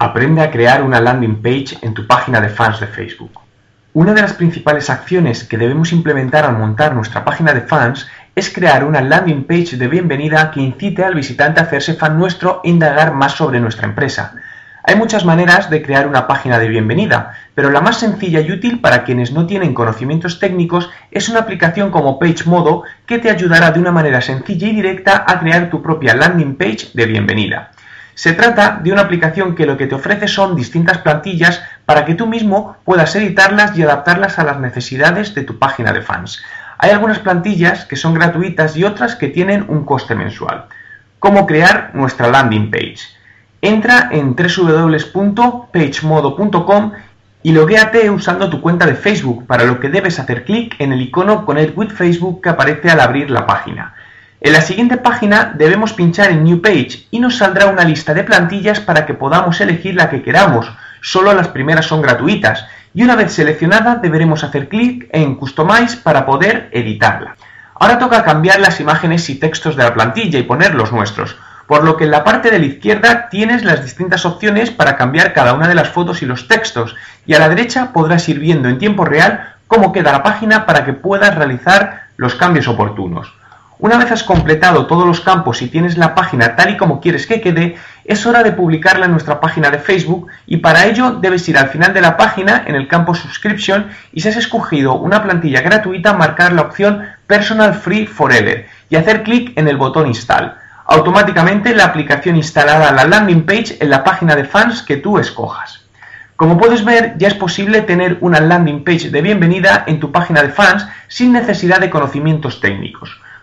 Aprende a crear una landing page en tu página de fans de Facebook. Una de las principales acciones que debemos implementar al montar nuestra página de fans es crear una landing page de bienvenida que incite al visitante a hacerse fan nuestro e indagar más sobre nuestra empresa. Hay muchas maneras de crear una página de bienvenida, pero la más sencilla y útil para quienes no tienen conocimientos técnicos es una aplicación como PageModo que te ayudará de una manera sencilla y directa a crear tu propia landing page de bienvenida. Se trata de una aplicación que lo que te ofrece son distintas plantillas para que tú mismo puedas editarlas y adaptarlas a las necesidades de tu página de fans. Hay algunas plantillas que son gratuitas y otras que tienen un coste mensual. ¿Cómo crear nuestra landing page? Entra en www.pagemodo.com y loguéate usando tu cuenta de Facebook, para lo que debes hacer clic en el icono Connect with Facebook que aparece al abrir la página. En la siguiente página debemos pinchar en New Page y nos saldrá una lista de plantillas para que podamos elegir la que queramos. Solo las primeras son gratuitas y una vez seleccionada deberemos hacer clic en Customize para poder editarla. Ahora toca cambiar las imágenes y textos de la plantilla y poner los nuestros, por lo que en la parte de la izquierda tienes las distintas opciones para cambiar cada una de las fotos y los textos y a la derecha podrás ir viendo en tiempo real cómo queda la página para que puedas realizar los cambios oportunos. Una vez has completado todos los campos y tienes la página tal y como quieres que quede, es hora de publicarla en nuestra página de Facebook y para ello debes ir al final de la página en el campo Subscription y si has escogido una plantilla gratuita marcar la opción Personal Free Forever y hacer clic en el botón Install. Automáticamente la aplicación instalará la landing page en la página de fans que tú escojas. Como puedes ver, ya es posible tener una landing page de bienvenida en tu página de fans sin necesidad de conocimientos técnicos.